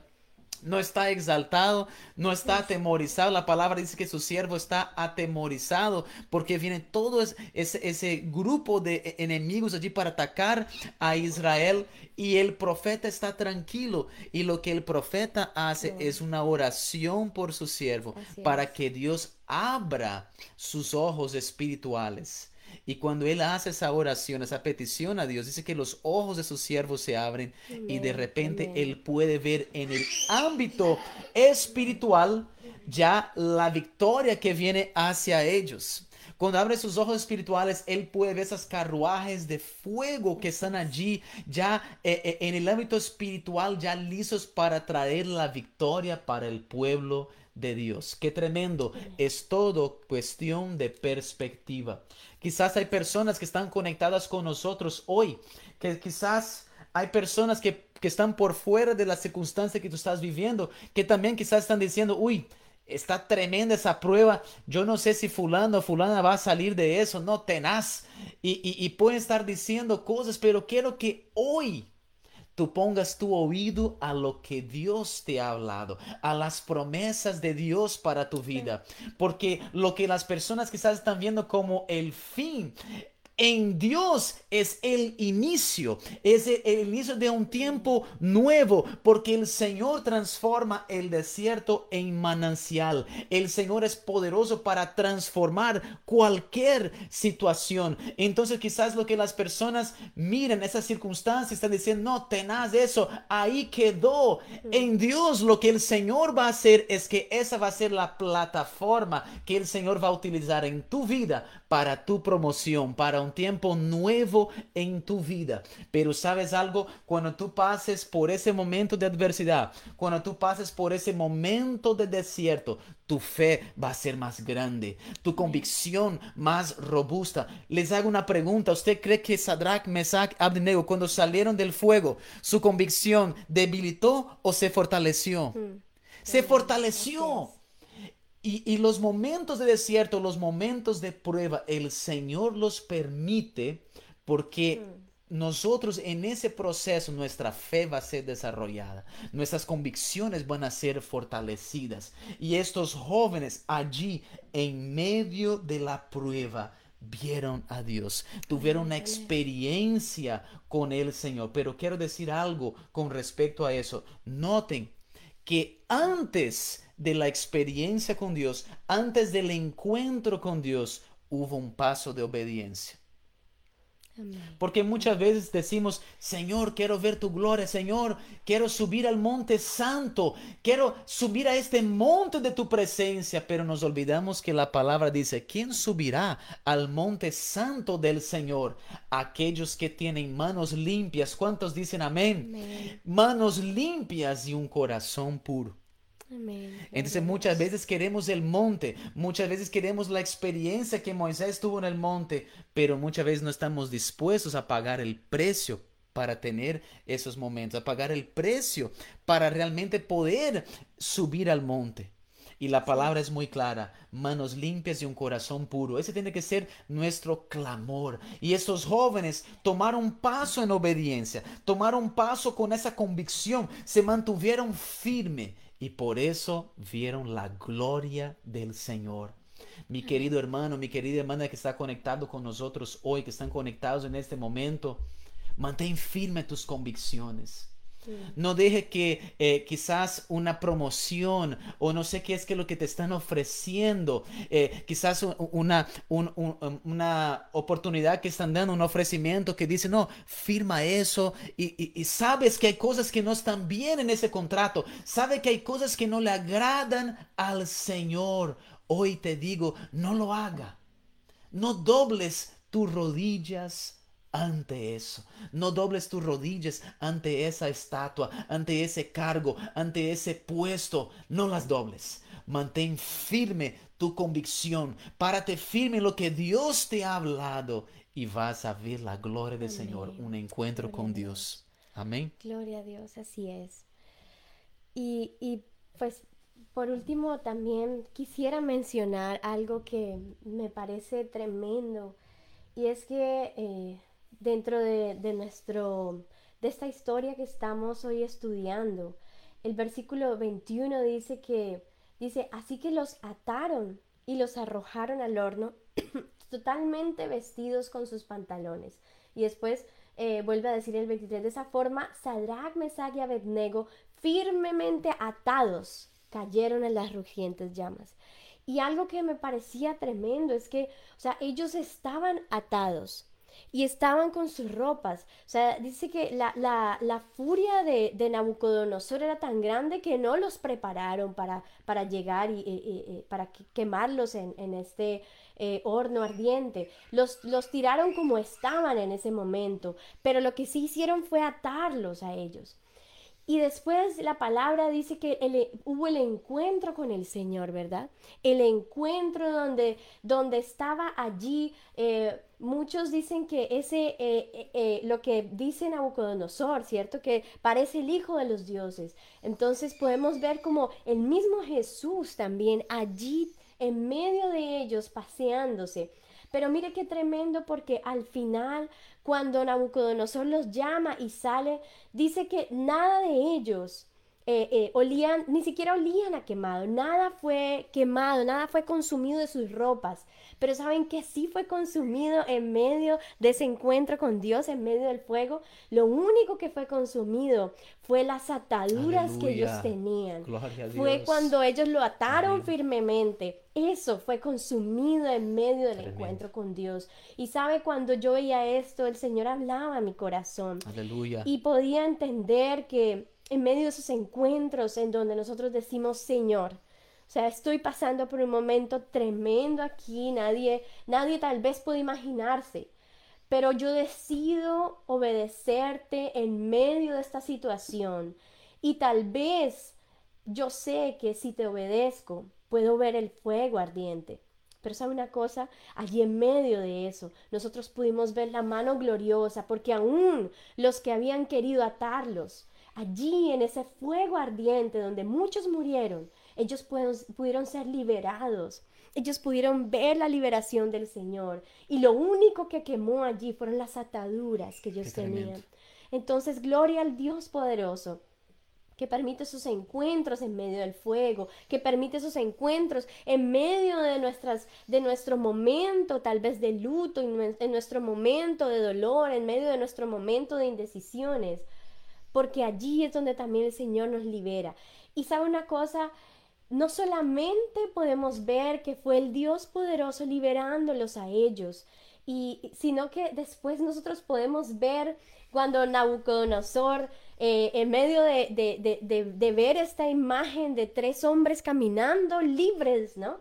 no está exaltado, no está atemorizado. La palabra dice que su siervo está atemorizado porque viene todo ese, ese, grupo de e, enemigos allí para atacar a Israel y el profeta está tranquilo. Y lo que el profeta hace es una oración por su siervo para que Dios abra sus ojos espirituales y cuando él hace esa oración, esa petición a Dios, dice que los ojos de sus siervos se abren y de repente él puede ver en el ámbito espiritual ya la victoria que viene hacia ellos. Cuando abre sus ojos espirituales, él puede ver esas carruajes de fuego que están allí, ya eh, eh, en el ámbito espiritual, ya listos para traer la victoria para el pueblo de Dios. Qué tremendo. Es todo cuestión de perspectiva. Quizás hay personas que están conectadas con nosotros hoy, que quizás hay personas que, están por fuera de la circunstancia que tú estás viviendo, que también quizás están diciendo, uy, está tremenda esa prueba, yo no sé si fulano o fulana va a salir de eso, no, tenaz. Y, y pueden estar diciendo cosas, pero quiero que hoy tú pongas tu oído a lo que Dios te ha hablado, a las promesas de Dios para tu vida. Porque lo que las personas quizás están viendo como el fin en Dios es el inicio, es el inicio de un tiempo nuevo, porque el Señor transforma el desierto en manancial. El Señor es poderoso para transformar cualquier situación. Entonces quizás lo que las personas miren esas circunstancias están diciendo, no, tenaz eso, ahí quedó. En Dios lo que el Señor va a hacer es que esa va a ser la plataforma que el Señor va a utilizar en tu vida para tu promoción, para un tiempo nuevo en tu vida. Pero sabes algo, cuando tú pases por ese momento de adversidad, cuando tú pases por ese momento de desierto, tu fe va a ser más grande, tu convicción más robusta. Les hago una pregunta, ¿usted cree que Sadrach, Mesach, Abednego cuando salieron del fuego, su convicción debilitó o se fortaleció? Hmm. Se fortaleció. Y, los momentos de desierto, los momentos de prueba, el Señor los permite porque nosotros en ese proceso nuestra fe va a ser desarrollada, nuestras convicciones van a ser fortalecidas. Y estos jóvenes allí en medio de la prueba vieron a Dios, tuvieron una experiencia con el Señor. Pero quiero decir algo con respecto a eso. Noten que antes de la experiencia con Dios, antes del encuentro con Dios, hubo un paso de obediencia. Porque muchas veces decimos, Señor, quiero ver tu gloria, Señor, quiero subir al monte santo, quiero subir a este monte de tu presencia, pero nos olvidamos que la palabra dice, ¿quién subirá al monte santo del Señor? Aquellos que tienen manos limpias, ¿cuántos dicen amén? Manos limpias y un corazón puro. Entonces muchas veces queremos el monte, muchas veces queremos la experiencia que Moisés tuvo en el monte, pero muchas veces no estamos dispuestos a pagar el precio para tener esos momentos, a pagar el precio para realmente poder subir al monte. Y la palabra es muy clara, manos limpias y un corazón puro. Ese tiene que ser nuestro clamor. Y estos jóvenes tomaron un paso en obediencia, tomaron un paso con esa convicción, se mantuvieron firmes y por eso vieron la gloria del Señor. Mi querido hermano, mi querida hermana que está conectado con nosotros hoy, que están conectados en este momento, mantén firme tus convicciones. No deje que eh, quizás una promoción o no sé qué es que lo que te están ofreciendo, eh, quizás una, una oportunidad que están dando, un ofrecimiento que dice, no, firma eso y, sabes que hay cosas que no están bien en ese contrato, sabe que hay cosas que no le agradan al Señor. Hoy te digo, no lo haga. No dobles tus rodillas ante eso. No dobles tus rodillas ante esa estatua, ante ese cargo, ante ese puesto. No las dobles. Mantén firme tu convicción. Párate firme en lo que Dios te ha hablado y vas a ver la gloria del Señor, un encuentro con Dios. Amén. Gloria a Dios, así es. Y, y pues por último también quisiera mencionar algo que me parece tremendo y es que eh, dentro de, nuestro, de esta historia que estamos hoy estudiando. El versículo 21 dice que, dice, así que los ataron y los arrojaron al horno totalmente vestidos con sus pantalones. Y después eh, vuelve a decir el 23, de esa forma, Sadrach, Mesach y Abednego, firmemente atados, cayeron en las rugientes llamas. Y algo que me parecía tremendo es que, o sea, ellos estaban atados, y estaban con sus ropas. O sea, dice que la, la, la furia de, Nabucodonosor era tan grande que no los prepararon para, para llegar y, para quemarlos en, este eh, horno ardiente. Los, los tiraron como estaban en ese momento, pero lo que sí hicieron fue atarlos a ellos. Y después la palabra dice que hubo el encuentro con el Señor, ¿verdad? El encuentro donde, donde estaba allí. Eh, muchos dicen que ese, eh, eh, lo que dice Nabucodonosor, ¿cierto? Que parece el Hijo de los dioses. Entonces podemos ver como el mismo Jesús también allí en medio de ellos paseándose. Pero mire qué tremendo porque al final, cuando Nabucodonosor los llama y sale, dice que nada de ellos eh, eh, olían, ni siquiera olían a quemado, nada fue quemado, nada fue consumido de sus ropas. Pero saben que sí fue consumido en medio de ese encuentro con Dios, en medio del fuego. Lo único que fue consumido fue las ataduras que ellos tenían. Fue cuando ellos lo ataron firmemente. Eso fue consumido en medio del encuentro con Dios. Y sabe, cuando yo veía esto, el Señor hablaba a mi corazón. Aleluya. Y podía entender que en medio de esos encuentros en donde nosotros decimos, Señor, o sea, estoy pasando por un momento tremendo aquí, nadie, nadie tal vez puede imaginarse, pero yo decido obedecerte en medio de esta situación y tal vez yo sé que si te obedezco, puedo ver el fuego ardiente. Pero sabe una cosa, allí en medio de eso, nosotros pudimos ver la mano gloriosa, porque aún los que habían querido atarlos, allí en ese fuego ardiente donde muchos murieron, ellos pudieron ser liberados. Ellos pudieron ver la liberación del Señor. Y lo único que quemó allí fueron las ataduras que ellos tenían. Entonces, gloria al Dios poderoso. que permite esos encuentros en medio del fuego, que permite esos encuentros en medio de, nuestras, de nuestro momento tal vez de luto, en nuestro momento de dolor, en medio de nuestro momento de indecisiones, porque allí es donde también el Señor nos libera. Y sabe una cosa, no solamente podemos ver que fue el Dios poderoso liberándolos a ellos, y, sino que después nosotros podemos ver cuando Nabucodonosor, eh, en medio de, ver esta imagen de tres hombres caminando libres, ¿no?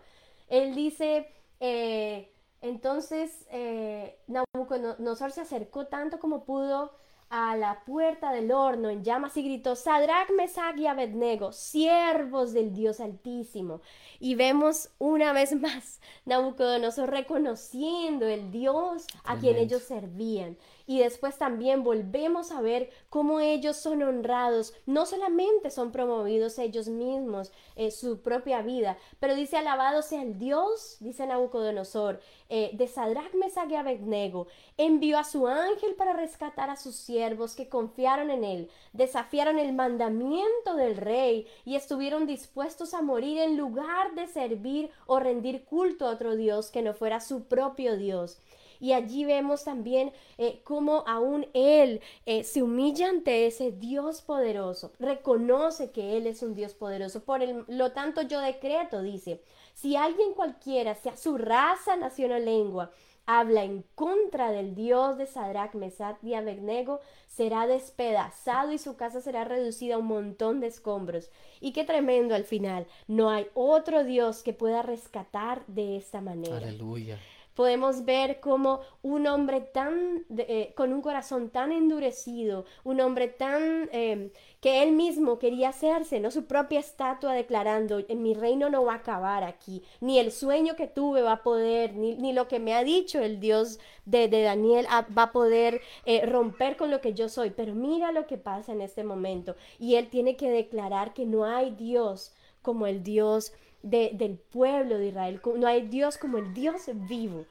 Él dice, eh, entonces eh, Nabucodonosor se acercó tanto como pudo a la puerta del horno en llamas y gritó, Sadrach, Mesach y Abednego, siervos del Dios Altísimo. Y vemos una vez más Nabucodonosor reconociendo el Dios a quien ellos servían. Y después también volvemos a ver cómo ellos son honrados. No solamente son promovidos ellos mismos, eh, su propia vida, pero dice alabado sea el Dios, dice Nabucodonosor, eh, de Sadrach, y Abednego. Envió a su ángel para rescatar a sus siervos que confiaron en él, desafiaron el mandamiento del rey y estuvieron dispuestos a morir en lugar de servir o rendir culto a otro Dios que no fuera su propio Dios. Y allí vemos también eh, cómo aún Él eh, se humilla ante ese Dios poderoso, reconoce que Él es un Dios poderoso. Por lo tanto, yo decreto, dice, si alguien cualquiera, sea su raza, nación o lengua, habla en contra del Dios de Sadrach, Mesach y Abednego, será despedazado y su casa será reducida a un montón de escombros. Y qué tremendo al final. No hay otro Dios que pueda rescatar de esta manera. Aleluya podemos ver como un hombre tan, eh, con un corazón tan endurecido, un hombre tan, em, que él mismo quería hacerse, ¿no? Su propia estatua declarando, en mi reino no va a acabar aquí, ni el sueño que tuve va a poder, ni, lo que me ha dicho el Dios de, Daniel va a poder eh, romper con lo que yo soy, pero mira lo que pasa en este momento, y él tiene que declarar que no hay Dios como el Dios del pueblo de Israel. No hay Dios como el Dios vivo.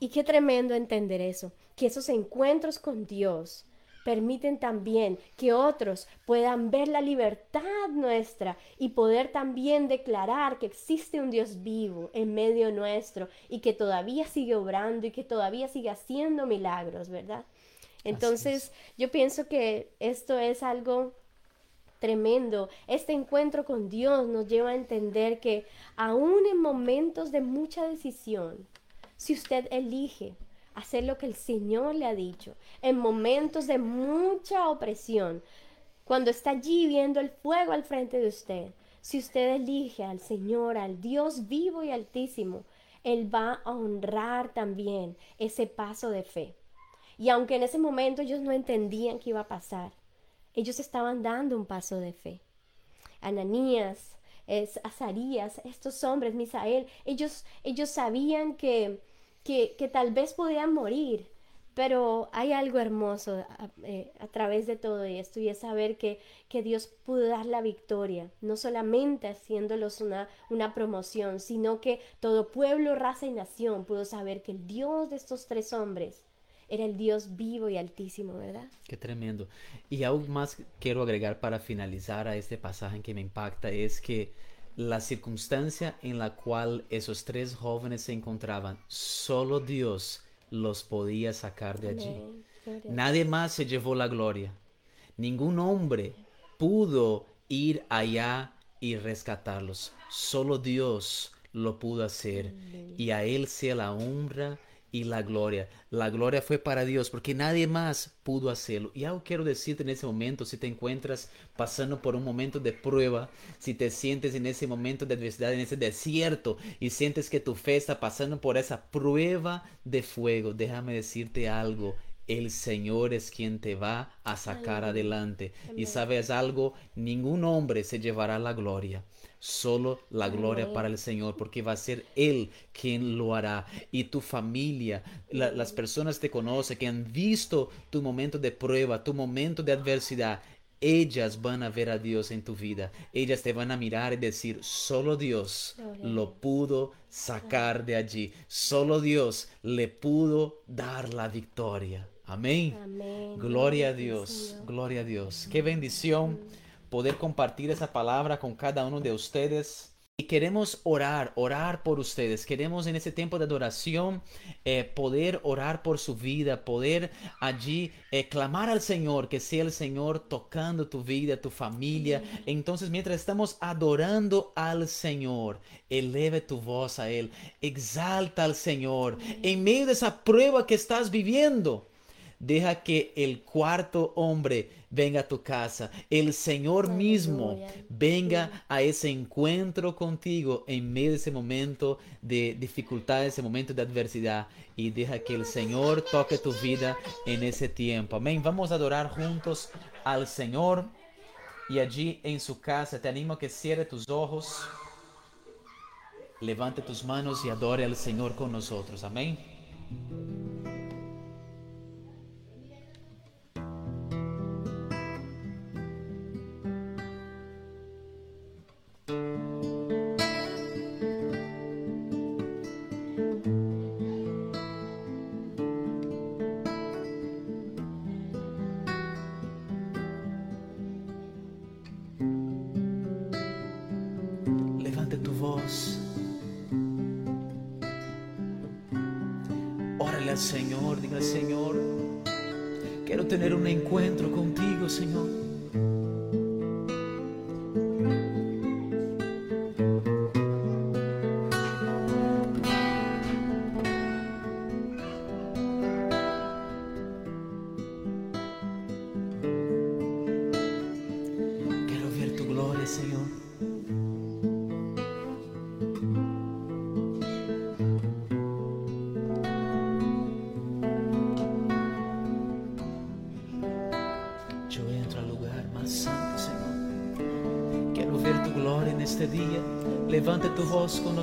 Y qué tremendo entender eso, que esos encuentros con Dios permiten también que otros puedan ver la libertad nuestra y poder también declarar que existe un Dios vivo en medio nuestro y que todavía sigue obrando y que todavía sigue haciendo milagros, ¿verdad? Entonces, yo pienso que esto es algo tremendo. Este encuentro con Dios nos lleva a entender que aún en momentos de mucha decisión, si usted elige hacer lo que el Señor le ha dicho, en momentos de mucha opresión, cuando está allí viendo el fuego al frente de usted, si usted elige al Señor, al Dios vivo y altísimo, Él va a honrar también ese paso de fe. Y aunque en ese momento ellos no entendían qué iba a pasar, ellos estaban dando un paso de fe. Ananías, Azarías, estos hombres, Misael, ellos, ellos sabían que, que, que, tal vez podían morir, pero hay algo hermoso eh, a, través de todo esto y es saber que, que, Dios pudo dar la victoria, no solamente haciéndolos una, una promoción, sino que todo pueblo, raza y nación pudo saber que el Dios de estos tres hombres era el Dios vivo y altísimo, ¿verdad? Qué tremendo. Y aún más quiero agregar para finalizar a este pasaje que me impacta es que la circunstancia en la cual esos tres jóvenes se encontraban, solo Dios los podía sacar de allí. Nadie más se llevó la gloria. Ningún hombre pudo ir allá y rescatarlos. Solo Dios lo pudo hacer. Y a Él sea la honra y la gloria. La gloria fue para Dios porque nadie más pudo hacerlo. Y algo quiero decirte en ese momento, si te encuentras pasando por un momento de prueba, si te sientes en ese momento de adversidad, en ese desierto y sientes que tu fe está pasando por esa prueba de fuego, déjame decirte algo. El Señor es quien te va a sacar adelante. Y sabes algo, ningún hombre se llevará la gloria solo la gloria para el Señor, porque va a ser Él quien lo hará. Y tu familia, las personas te conocen, que han visto tu momento de prueba, tu momento de adversidad, ellas van a ver a Dios en tu vida. Ellas te van a mirar y decir, solo Dios lo pudo sacar de allí. Solo Dios le pudo dar la victoria. Amén. Gloria a Dios. Gloria a Dios. Qué bendición poder compartir esa palabra con cada uno de ustedes. Y queremos orar, orar por ustedes. Queremos en ese tiempo de adoración eh, poder orar por su vida, poder allí eh, clamar al Señor, que sea el Señor tocando tu vida, tu familia. Entonces, mientras estamos adorando al Señor, eleve tu voz a Él, exalta al Señor en medio de esa prueba que estás viviendo. Deja que el cuarto hombre venga a tu casa. El Señor mismo venga a ese encuentro contigo en medio de ese momento de dificultad, ese momento de adversidad. Y deja que el Señor toque tu vida en ese tiempo. Amén. Vamos a adorar juntos al Señor. Y allí en su casa te animo a que cierre tus ojos. Levante tus manos y adore al Señor con nosotros. Amén.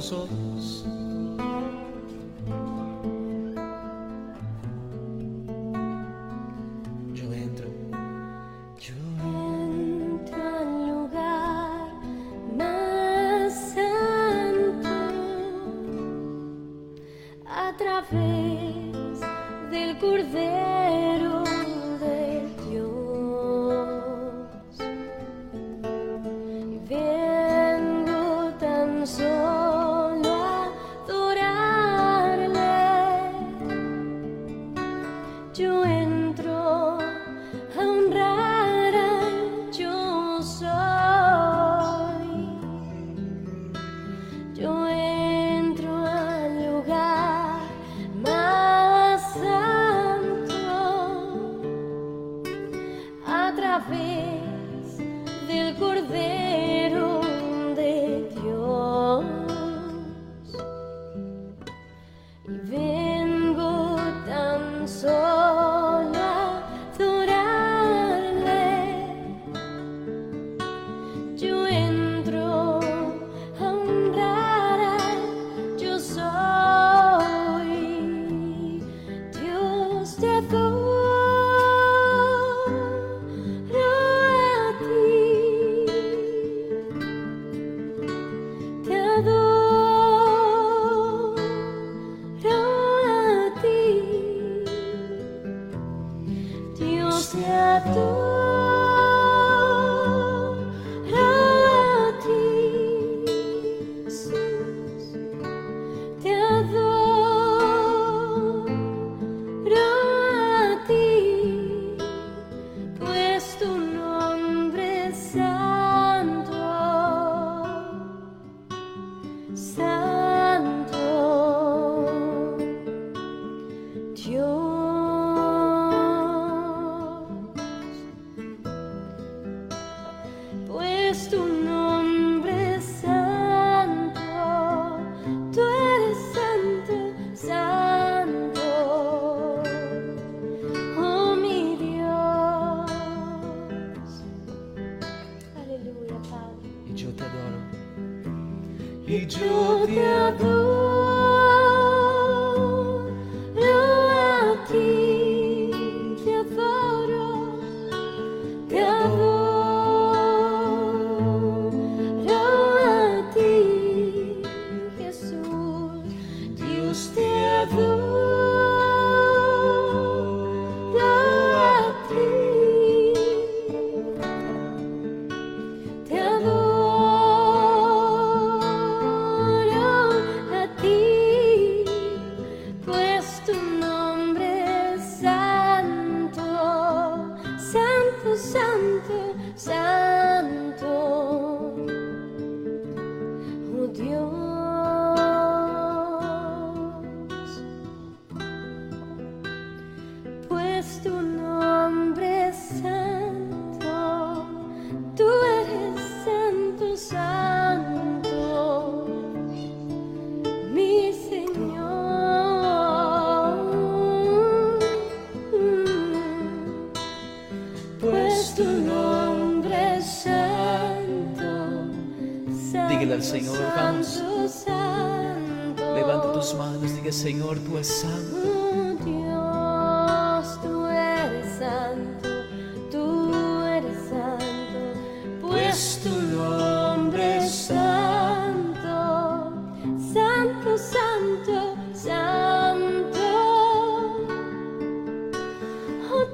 Nosotros.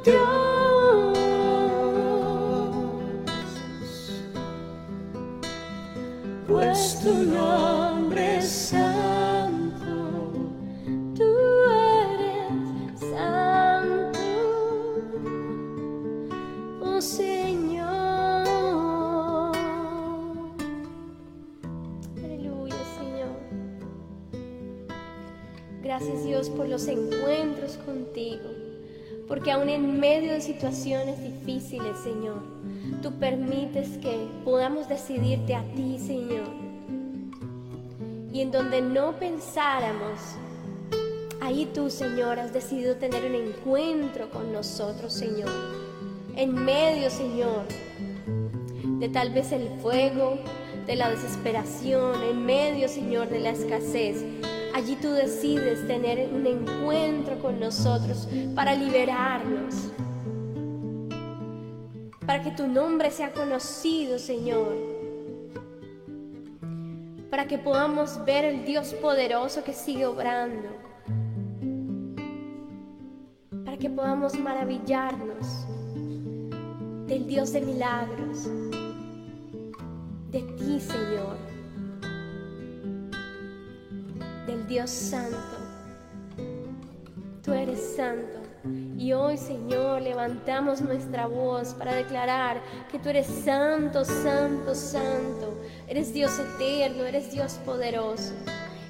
Dios, pues porque aún en medio de situaciones difíciles, Señor, tú permites que podamos decidirte a ti, Señor. Y en donde no pensáramos, ahí tú, Señor, has decidido tener un encuentro con nosotros, Señor. En medio, Señor, de tal vez el fuego, de la desesperación, en medio, Señor, de la escasez. Allí tú decides tener un encuentro con nosotros para liberarnos, para que tu nombre sea conocido, Señor, para que podamos ver el Dios poderoso que sigue obrando, para que podamos maravillarnos del Dios de milagros, de ti, Señor, del Dios Santo. Tú eres santo. Y hoy, Señor, levantamos nuestra voz para declarar que tú eres santo, santo, santo. Eres Dios eterno, eres Dios poderoso.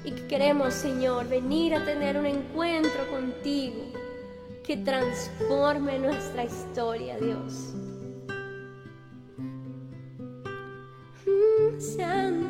Y que queremos, Señor, venir a tener un encuentro contigo que transforme nuestra historia, Dios. Mm, Santo,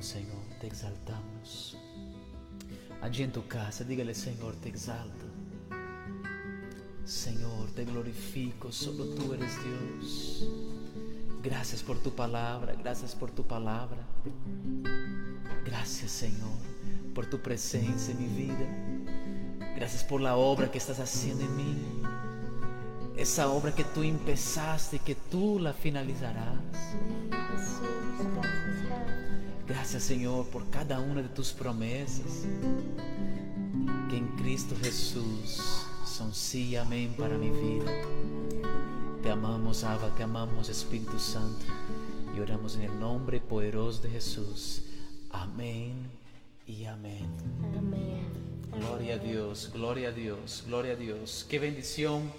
Señor, te exaltamos. Allí en tu casa, dígale, Señor, te exalto. Señor, te glorifico, solo tú eres Dios. Gracias por tu palabra, gracias por tu palabra. Gracias, Señor, por tu presencia en mi vida. Gracias por la obra que estás haciendo en mí. Esa obra que tú empezaste y que tú la finalizarás. Gracias, Señor por cada una de tus promesas que en Cristo Jesús son sí y amén para mi vida. Te amamos Abba, te amamos Espíritu Santo y oramos en el nombre poderoso de Jesús. Amén y amén. Amén. Gloria a Dios, gloria a Dios, gloria a Dios. Qué bendición